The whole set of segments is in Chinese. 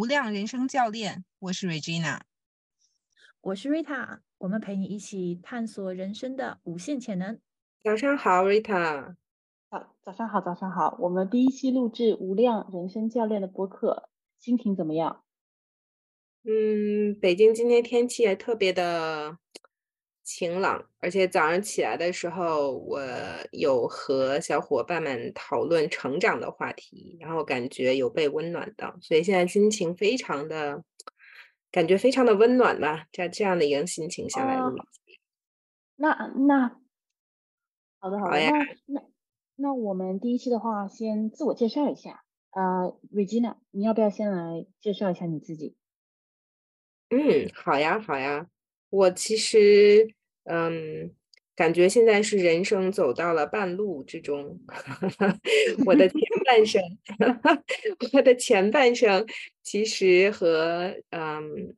无量人生教练，我是 Regina，我是 Rita，我们陪你一起探索人生的无限潜能。早上好，Rita。早早上好，早上好。我们第一期录制无量人生教练的播客，心情怎么样？嗯，北京今天天气也特别的。晴朗，而且早上起来的时候，我有和小伙伴们讨论成长的话题，然后感觉有被温暖到，所以现在心情非常的，感觉非常的温暖吧，在这样的一个心情下来录。那那好的好的，那那那我们第一期的话，先自我介绍一下，呃，Regina，你要不要先来介绍一下你自己？嗯，好呀好呀，我其实。嗯，感觉现在是人生走到了半路之中。我的前半生，我的前半生其实和嗯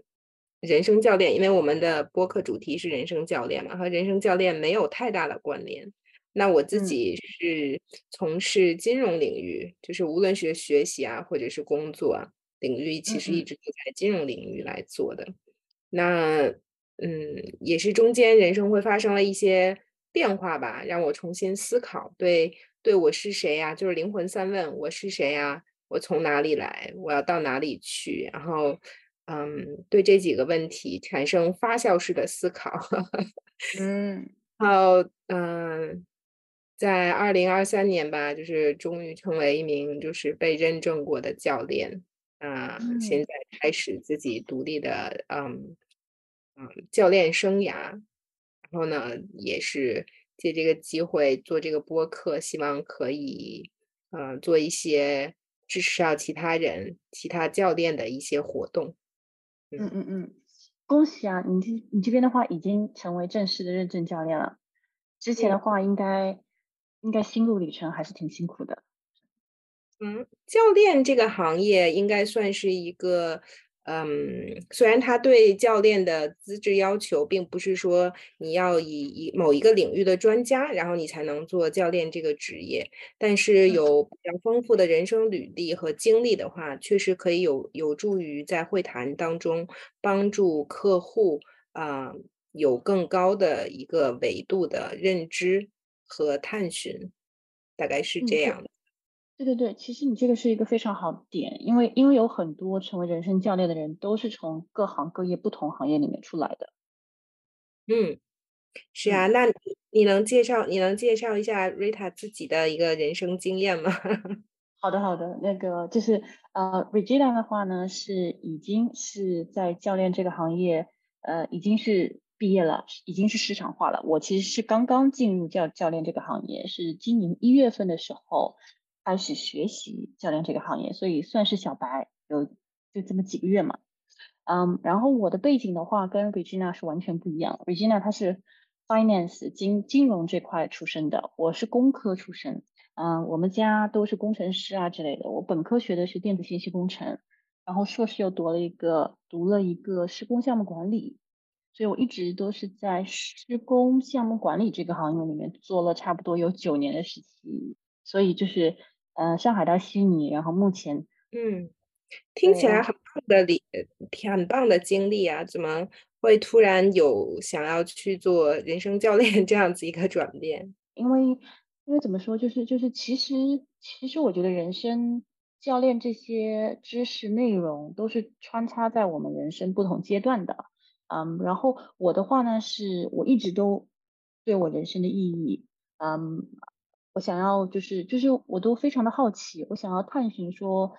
人生教练，因为我们的播客主题是人生教练嘛，和人生教练没有太大的关联。那我自己是从事金融领域，就是无论是学习啊，或者是工作领域，其实一直都在金融领域来做的。那。嗯，也是中间人生会发生了一些变化吧，让我重新思考，对，对我是谁呀？就是灵魂三问：我是谁呀？我从哪里来？我要到哪里去？然后，嗯，对这几个问题产生发酵式的思考。嗯，好，嗯，在二零二三年吧，就是终于成为一名就是被认证过的教练啊，现在开始自己独立的，嗯。嗯，教练生涯，然后呢，也是借这个机会做这个播客，希望可以，嗯，做一些支持到其他人、其他教练的一些活动。嗯嗯嗯，恭喜啊！你这你这边的话已经成为正式的认证教练了。之前的话，应该应该心路历程还是挺辛苦的。嗯，教练这个行业应该算是一个。嗯，虽然他对教练的资质要求并不是说你要以一某一个领域的专家，然后你才能做教练这个职业，但是有比较丰富的人生履历和经历的话，确实可以有有助于在会谈当中帮助客户啊有更高的一个维度的认知和探寻，大概是这样的。对对对，其实你这个是一个非常好的点，因为因为有很多成为人生教练的人都是从各行各业不同行业里面出来的。嗯，是啊，那你你能介绍你能介绍一下 Rita 自己的一个人生经验吗？好的好的，那个就是呃，Regina 的话呢是已经是在教练这个行业呃已经是毕业了，已经是市场化了。我其实是刚刚进入教教练这个行业，是今年一月份的时候。开始学习教练这个行业，所以算是小白，有就这么几个月嘛。嗯，然后我的背景的话跟 Regina 是完全不一样。Regina 她是 finance 金金融这块出身的，我是工科出身。嗯，我们家都是工程师啊之类的。我本科学的是电子信息工程，然后硕士又读了一个读了一个施工项目管理，所以我一直都是在施工项目管理这个行业里面做了差不多有九年的时期，所以就是。嗯，上海到悉尼，然后目前，嗯，听起来很棒的历，很棒的经历啊！怎么会突然有想要去做人生教练 这样子一个转变？因为，因为怎么说，就是就是，其实其实我觉得人生教练这些知识内容都是穿插在我们人生不同阶段的。嗯，然后我的话呢，是我一直都对我人生的意义，嗯。我想要就是就是我都非常的好奇，我想要探寻说，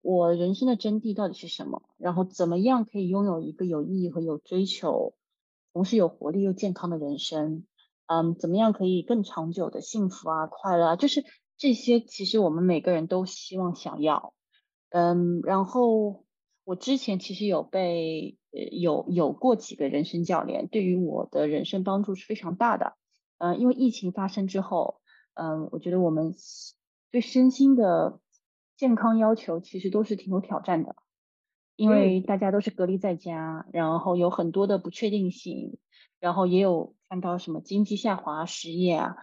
我人生的真谛到底是什么？然后怎么样可以拥有一个有意义和有追求，同时有活力又健康的人生？嗯，怎么样可以更长久的幸福啊、快乐啊？就是这些，其实我们每个人都希望想要。嗯，然后我之前其实有被呃有有过几个人生教练，对于我的人生帮助是非常大的。嗯，因为疫情发生之后。嗯，我觉得我们对身心的健康要求其实都是挺有挑战的，因为大家都是隔离在家，然后有很多的不确定性，然后也有看到什么经济下滑、失业啊，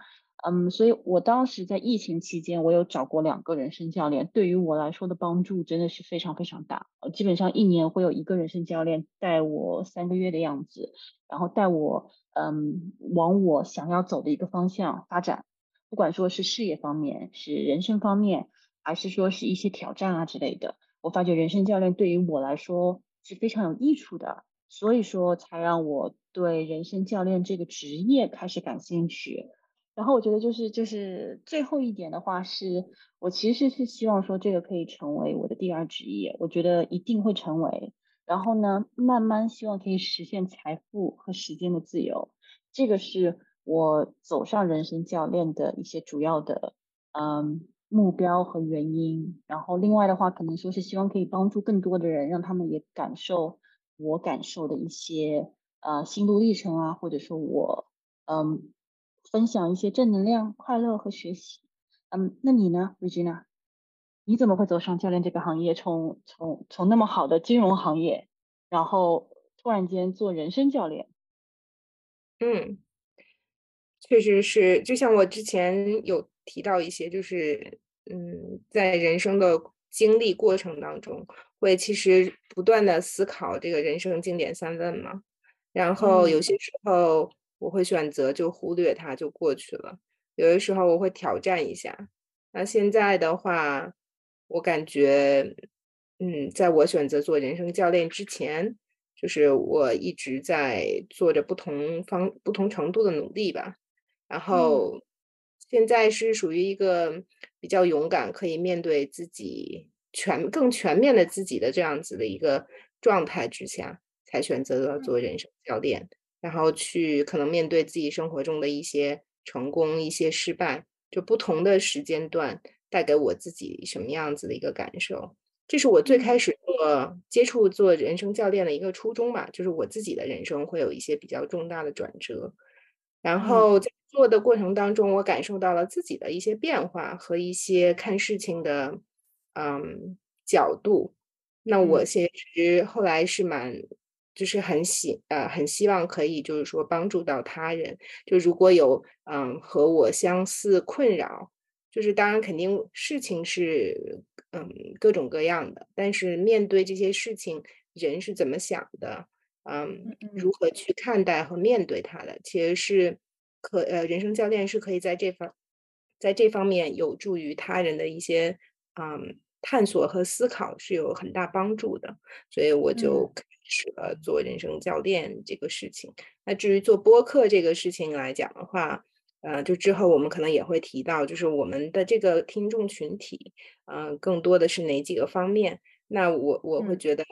嗯，所以我当时在疫情期间，我有找过两个人生教练，对于我来说的帮助真的是非常非常大。基本上一年会有一个人生教练带我三个月的样子，然后带我嗯往我想要走的一个方向发展，不管说是事业方面、是人生方面，还是说是一些挑战啊之类的，我发觉人生教练对于我来说是非常有益处的，所以说才让我对人生教练这个职业开始感兴趣。然后我觉得就是就是最后一点的话，是我其实是希望说这个可以成为我的第二职业，我觉得一定会成为。然后呢，慢慢希望可以实现财富和时间的自由，这个是我走上人生教练的一些主要的嗯目标和原因。然后另外的话，可能说是希望可以帮助更多的人，让他们也感受我感受的一些呃心路历程啊，或者说我嗯。分享一些正能量、快乐和学习。嗯，那你呢，Regina？你怎么会走上教练这个行业？从从从那么好的金融行业，然后突然间做人生教练？嗯，确实是，就像我之前有提到一些，就是嗯，在人生的经历过程当中，会其实不断的思考这个人生经典三问嘛，然后有些时候。我会选择就忽略它就过去了，有的时候我会挑战一下。那现在的话，我感觉，嗯，在我选择做人生教练之前，就是我一直在做着不同方、不同程度的努力吧。然后现在是属于一个比较勇敢，可以面对自己全更全面的自己的这样子的一个状态之下，才选择了做人生教练。然后去可能面对自己生活中的一些成功、一些失败，就不同的时间段带给我自己什么样子的一个感受，这是我最开始做接触做人生教练的一个初衷吧。就是我自己的人生会有一些比较重大的转折，然后在做的过程当中，我感受到了自己的一些变化和一些看事情的嗯角度。那我其实后来是蛮。就是很喜呃很希望可以就是说帮助到他人，就如果有嗯和我相似困扰，就是当然肯定事情是嗯各种各样的，但是面对这些事情，人是怎么想的，嗯如何去看待和面对他的，其实是可呃人生教练是可以在这方在这方面有助于他人的一些嗯探索和思考是有很大帮助的，所以我就。开始了，做人生教练这个事情。那至于做播客这个事情来讲的话，呃，就之后我们可能也会提到，就是我们的这个听众群体，嗯，更多的是哪几个方面？那我我会觉得，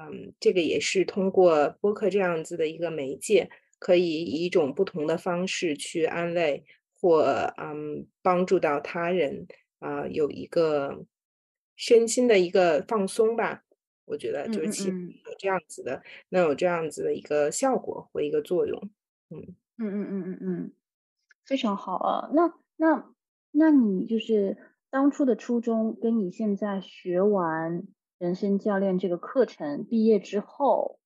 嗯，这个也是通过播客这样子的一个媒介，可以以一种不同的方式去安慰或嗯帮助到他人啊，有一个身心的一个放松吧。我觉得就是起有这样子的，能有这样子的一个效果或一个作用，嗯嗯嗯嗯嗯嗯，非常好啊。那那那你就是当初的初衷，跟你现在学完人生教练这个课程毕业之后，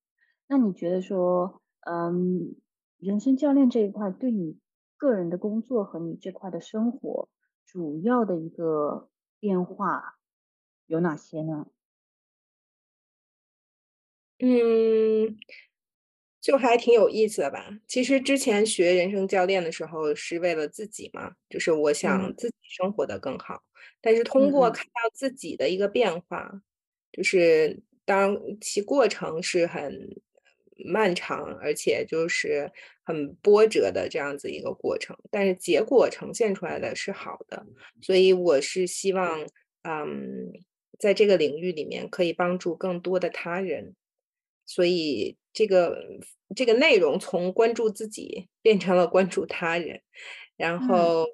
那你觉得说，嗯，人生教练这一块对你个人的工作和你这块的生活主要的一个变化有哪些呢？嗯，就还挺有意思的吧。其实之前学人生教练的时候是为了自己嘛，就是我想自己生活的更好。但是通过看到自己的一个变化，就是当其过程是很漫长，而且就是很波折的这样子一个过程，但是结果呈现出来的是好的。所以我是希望，嗯，在这个领域里面可以帮助更多的他人。所以这个这个内容从关注自己变成了关注他人，然后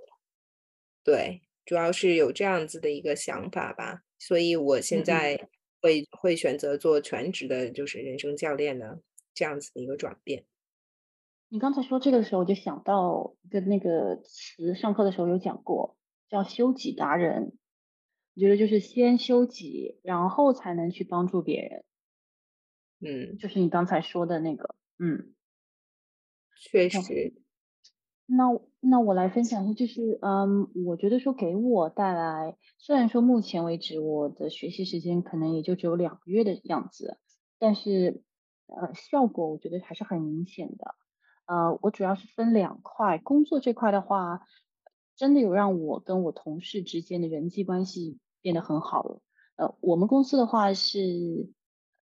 对，主要是有这样子的一个想法吧。所以我现在会会选择做全职的，就是人生教练的这样子的一个转变。你刚才说这个的时候，我就想到一个那个词，上课的时候有讲过，叫修己达人。我觉得就是先修己，然后才能去帮助别人。嗯，就是你刚才说的那个，嗯，确实，那那我来分享一下，就是嗯，我觉得说给我带来，虽然说目前为止我的学习时间可能也就只有两个月的样子，但是呃效果我觉得还是很明显的。呃，我主要是分两块，工作这块的话，真的有让我跟我同事之间的人际关系变得很好了。呃，我们公司的话是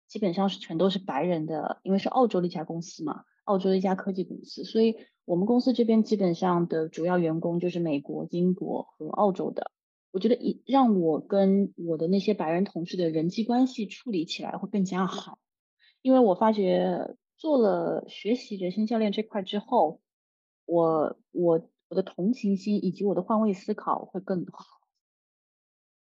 基本上是全都是白人的，因为是澳洲的一家公司嘛。澳洲的一家科技公司，所以我们公司这边基本上的主要员工就是美国、英国和澳洲的。我觉得一让我跟我的那些白人同事的人际关系处理起来会更加好，因为我发觉做了学习人生教练这块之后，我我我的同情心以及我的换位思考会更好。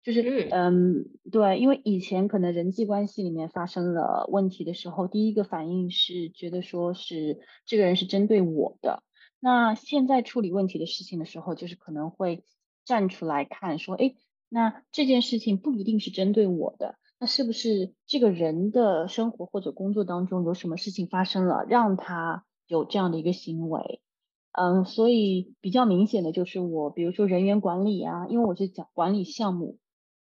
就是嗯，对，因为以前可能人际关系里面发生了问题的时候，第一个反应是觉得说是这个人是针对我的。那现在处理问题的事情的时候，就是可能会站出来看说，哎，那这件事情不一定是针对我的，那是不是这个人的生活或者工作当中有什么事情发生了，让他有这样的一个行为？嗯，所以比较明显的就是我，比如说人员管理啊，因为我是讲管理项目。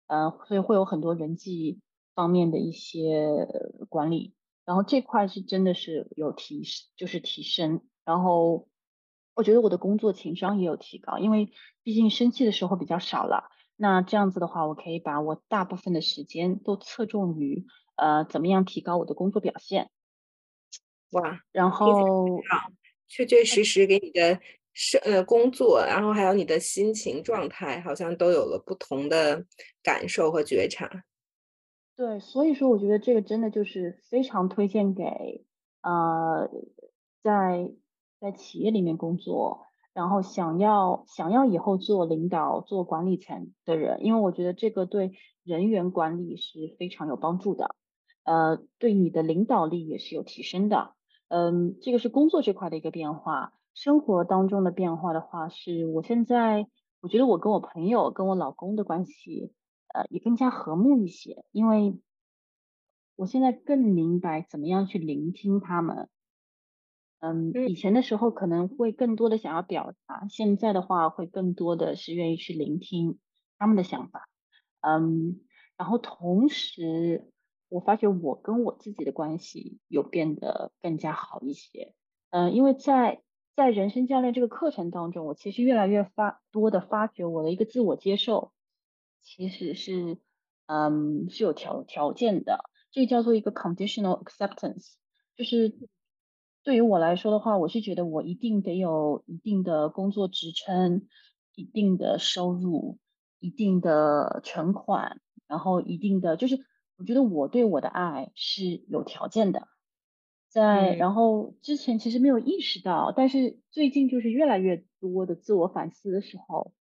嗯，所以会有很多人际方面的一些管理，然后这块是真的是有提，就是提升。然后我觉得我的工作情商也有提高，因为毕竟生气的时候比较少了。那这样子的话，我可以把我大部分的时间都侧重于呃怎么样提高我的工作表现。哇，然后确确实实给你的。生呃，工作，然后还有你的心情状态，好像都有了不同的感受和觉察。对，所以说我觉得这个真的就是非常推荐给呃，在在企业里面工作，然后想要想要以后做领导、做管理层的人，因为我觉得这个对人员管理是非常有帮助的，呃，对你的领导力也是有提升的。嗯，这个是工作这块的一个变化。生活当中的变化的话，是我现在我觉得我跟我朋友跟我老公的关系，呃，也更加和睦一些，因为我现在更明白怎么样去聆听他们。嗯，以前的时候可能会更多的想要表达，现在的话会更多的是愿意去聆听他们的想法。嗯，然后同时我发觉我跟我自己的关系有变得更加好一些。嗯，因为在在人生教练这个课程当中，我其实越来越发多的发觉我的一个自我接受，其实是，嗯，是有条条件的。这个叫做一个 conditional acceptance，就是对于我来说的话，我是觉得我一定得有一定的工作职称，一定的收入，一定的存款，然后一定的，就是我觉得我对我的爱是有条件的。在，然后之前其实没有意识到，但是最近就是越来越多的自我反思的时候，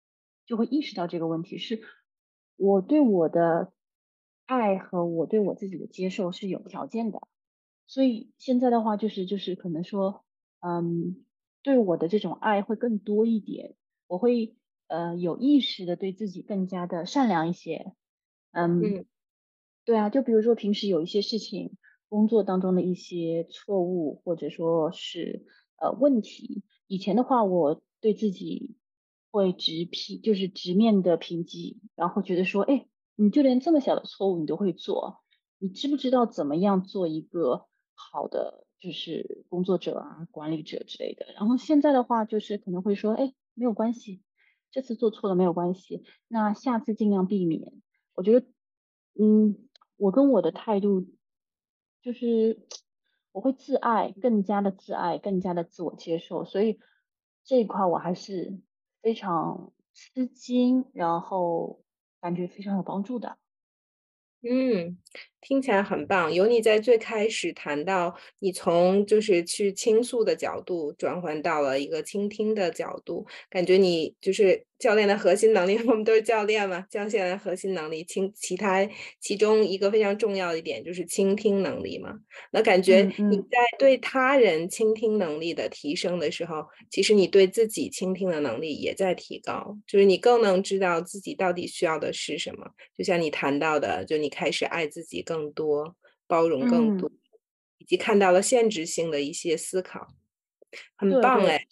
就会意识到这个问题是，我对我的爱和我对我自己的接受是有条件的，所以现在的话就是就是可能说，嗯，对我的这种爱会更多一点，我会呃有意识的对自己更加的善良一些，嗯，对啊，就比如说平时有一些事情。工作当中的一些错误或者说是呃问题，以前的话我对自己会直批，就是直面的评击，然后觉得说，哎，你就连这么小的错误你都会做，你知不知道怎么样做一个好的就是工作者啊、管理者之类的？然后现在的话就是可能会说，哎，没有关系，这次做错了没有关系，那下次尽量避免。我觉得，嗯，我跟我的态度。就是我会自爱，更加的自爱，更加的自我接受，所以这一块我还是非常吃惊，然后感觉非常有帮助的。嗯，听起来很棒。有你在最开始谈到，你从就是去倾诉的角度转换到了一个倾听的角度，感觉你就是教练的核心能力。我们都是教练嘛，教练的核心能力，倾其他其中一个非常重要的一点就是倾听能力嘛。那感觉你在对他人倾听能力的提升的时候，其实你对自己倾听的能力也在提高，就是你更能知道自己到底需要的是什么。就像你谈到的，就你。开始爱自己更多，包容更多，以及看到了限制性的一些思考，很棒哎。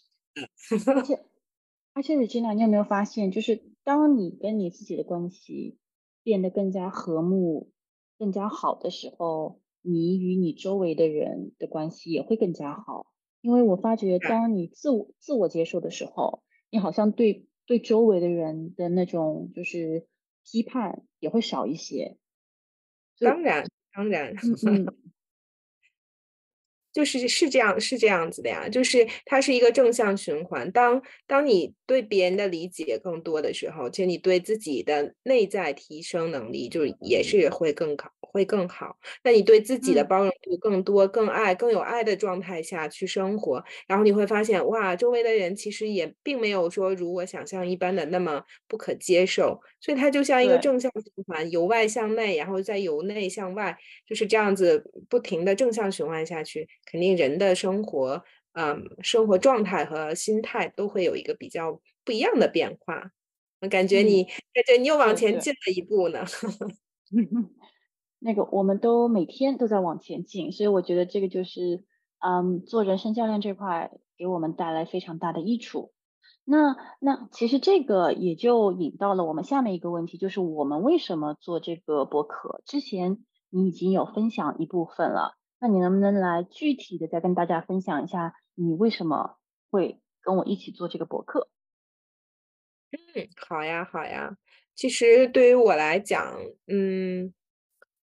而且 而且 Regina，你有没有发现，就是当你跟你自己的关系变得更加和睦、更加好的时候，你与你周围的人的关系也会更加好。因为我发觉，当你自我自我接受的时候，你好像对对周围的人的那种就是批判也会少一些。当然，当然。就是是这样，是这样子的呀。就是它是一个正向循环。当当你对别人的理解更多的时候，其实你对自己的内在提升能力，就是也是会更好，会更好。那你对自己的包容度更多、更爱、更有爱的状态下去生活，然后你会发现，哇，周围的人其实也并没有说如我想象一般的那么不可接受。所以它就像一个正向循环，由外向内，然后再由内向外，就是这样子不停的正向循环下去。肯定人的生活，嗯，生活状态和心态都会有一个比较不一样的变化。我感觉你，感觉你又往前进了一步呢。那个，我们都每天都在往前进，所以我觉得这个就是，嗯，做人生教练这块给我们带来非常大的益处。那那其实这个也就引到了我们下面一个问题，就是我们为什么做这个博客？之前你已经有分享一部分了。那你能不能来具体的再跟大家分享一下，你为什么会跟我一起做这个博客？嗯，好呀，好呀。其实对于我来讲，嗯，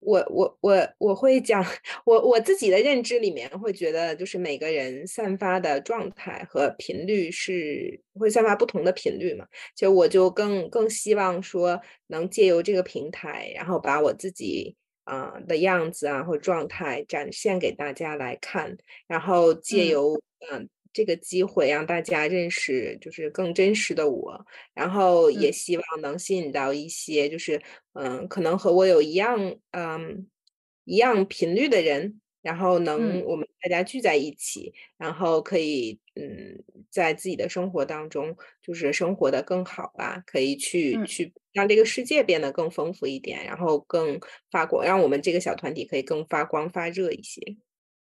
我我我我会讲，我我自己的认知里面会觉得，就是每个人散发的状态和频率是会散发不同的频率嘛。其实我就更更希望说，能借由这个平台，然后把我自己。啊的样子啊，或状态展现给大家来看，然后借由嗯这个机会让大家认识就是更真实的我，然后也希望能吸引到一些就是嗯可能和我有一样嗯一样频率的人。然后能我们大家聚在一起，然后可以嗯，在自己的生活当中，就是生活的更好吧，可以去去让这个世界变得更丰富一点，然后更发光，让我们这个小团体可以更发光发热一些。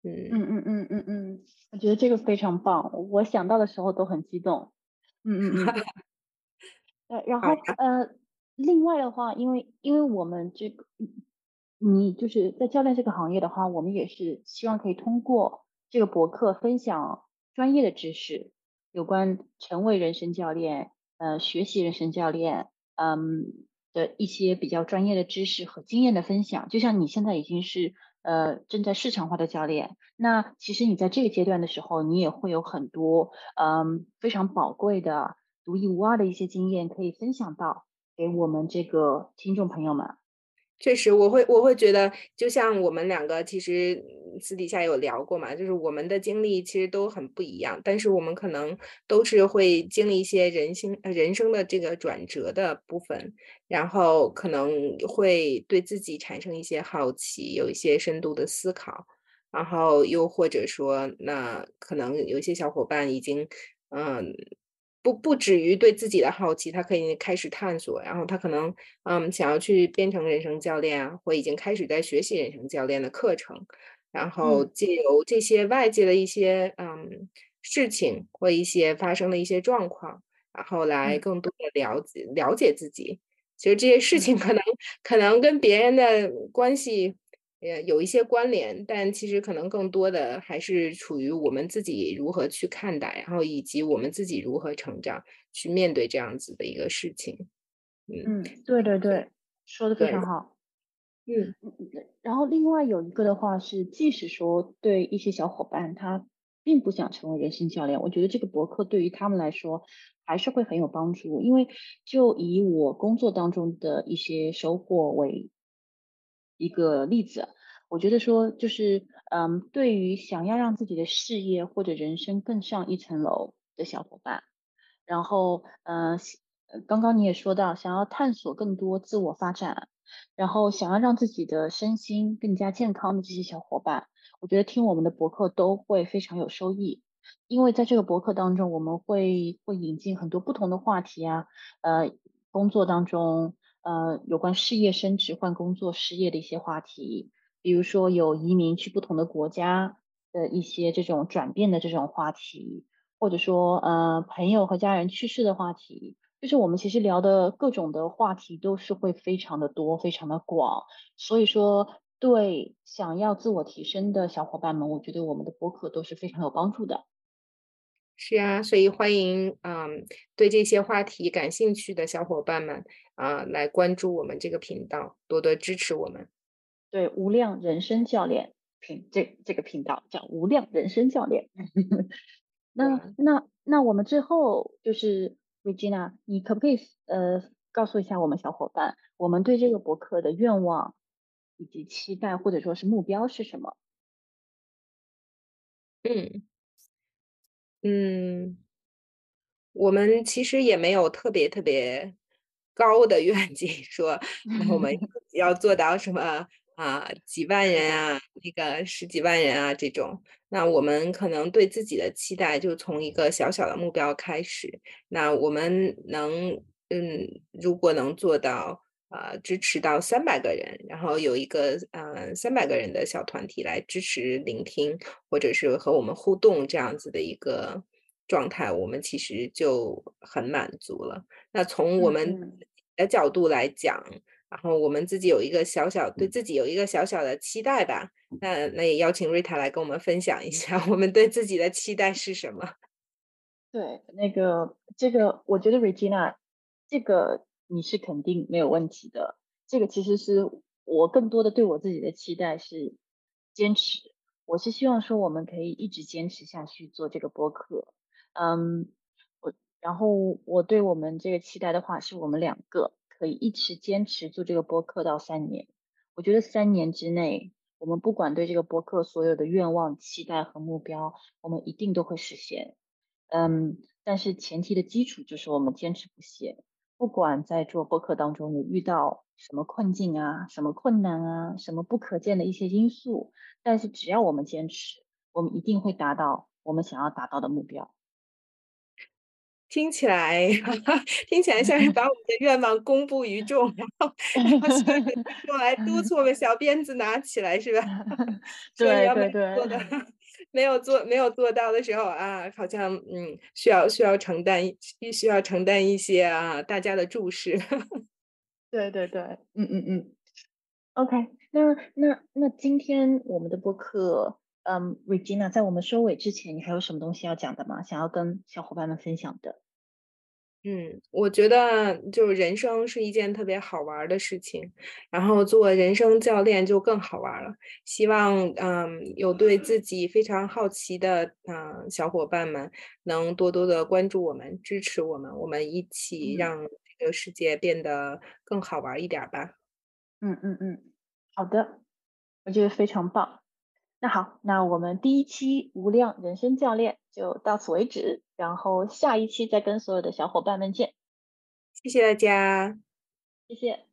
嗯嗯嗯嗯嗯嗯，我觉得这个非常棒，我想到的时候都很激动。嗯嗯嗯。呃，然后呃，另外的话，因为因为我们这个。你就是在教练这个行业的话，我们也是希望可以通过这个博客分享专业的知识，有关成为人生教练，呃，学习人生教练，嗯的一些比较专业的知识和经验的分享。就像你现在已经是呃正在市场化的教练，那其实你在这个阶段的时候，你也会有很多嗯非常宝贵的、独一无二的一些经验可以分享到给我们这个听众朋友们。确实，我会我会觉得，就像我们两个其实私底下有聊过嘛，就是我们的经历其实都很不一样，但是我们可能都是会经历一些人性人生的这个转折的部分，然后可能会对自己产生一些好奇，有一些深度的思考，然后又或者说，那可能有一些小伙伴已经嗯。不不止于对自己的好奇，他可以开始探索，然后他可能嗯想要去编程人生教练啊，或已经开始在学习人生教练的课程，然后借由这些外界的一些嗯事情或一些发生的一些状况，然后来更多的了解了解自己。其实这些事情可能可能跟别人的关系。呃，有一些关联，但其实可能更多的还是处于我们自己如何去看待，然后以及我们自己如何成长，去面对这样子的一个事情。嗯，对对对，说的非常好。嗯，然后另外有一个的话是，即使说对一些小伙伴他并不想成为人生教练，我觉得这个博客对于他们来说还是会很有帮助，因为就以我工作当中的一些收获为。一个例子，我觉得说就是，嗯，对于想要让自己的事业或者人生更上一层楼的小伙伴，然后，嗯，刚刚你也说到，想要探索更多自我发展，然后想要让自己的身心更加健康的这些小伙伴，我觉得听我们的博客都会非常有收益，因为在这个博客当中，我们会会引进很多不同的话题啊，呃，工作当中。呃，有关事业升职、换工作、失业的一些话题，比如说有移民去不同的国家的一些这种转变的这种话题，或者说呃朋友和家人去世的话题，就是我们其实聊的各种的话题都是会非常的多，非常的广。所以说，对想要自我提升的小伙伴们，我觉得我们的播客都是非常有帮助的。是啊，所以欢迎嗯对这些话题感兴趣的小伙伴们啊来关注我们这个频道，多多支持我们。对，无量人生教练频这这个频道叫无量人生教练。那那那我们最后就是 Regina，你可不可以呃告诉一下我们小伙伴，我们对这个博客的愿望以及期待或者说是目标是什么？嗯。嗯，我们其实也没有特别特别高的愿景，说我们要做到什么啊，几万人啊，那个十几万人啊这种。那我们可能对自己的期待就从一个小小的目标开始。那我们能，嗯，如果能做到。呃，支持到三百个人，然后有一个呃三百个人的小团体来支持、聆听，或者是和我们互动这样子的一个状态，我们其实就很满足了。那从我们的角度来讲，然后我们自己有一个小小对自己有一个小小的期待吧。那那也邀请瑞塔来跟我们分享一下，我们对自己的期待是什么？对，那个这个，我觉得 Regina 这个。你是肯定没有问题的。这个其实是我更多的对我自己的期待是坚持。我是希望说我们可以一直坚持下去做这个播客。嗯，我然后我对我们这个期待的话，是我们两个可以一直坚持做这个播客到三年。我觉得三年之内，我们不管对这个播客所有的愿望、期待和目标，我们一定都会实现。嗯，但是前提的基础就是我们坚持不懈。不管在做播客当中，你遇到什么困境啊，什么困难啊，什么不可见的一些因素，但是只要我们坚持，我们一定会达到我们想要达到的目标。听起来，听起来像是 把我们的愿望公布于众，然后用来督促我们小鞭子拿起来，是吧？对对对。没有做没有做到的时候啊，好像嗯，需要需要承担必须要承担一些啊大家的注视。对对对，嗯嗯嗯。OK，那那那今天我们的播客，嗯，Regina，在我们收尾之前，你还有什么东西要讲的吗？想要跟小伙伴们分享的？嗯，我觉得就是人生是一件特别好玩的事情，然后做人生教练就更好玩了。希望嗯，有对自己非常好奇的嗯小伙伴们能多多的关注我们，支持我们，我们一起让这个世界变得更好玩一点吧。嗯嗯嗯，好的，我觉得非常棒。那好，那我们第一期无量人生教练就到此为止，然后下一期再跟所有的小伙伴们见。谢谢大家，谢谢。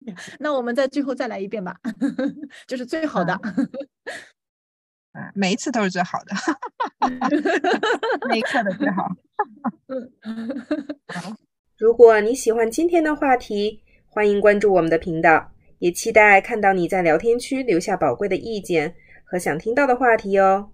那我们在最后再来一遍吧，就是最好的。嗯，每一次都是最好的，每一刻的最好。如果你喜欢今天的话题，欢迎关注我们的频道。也期待看到你在聊天区留下宝贵的意见和想听到的话题哦。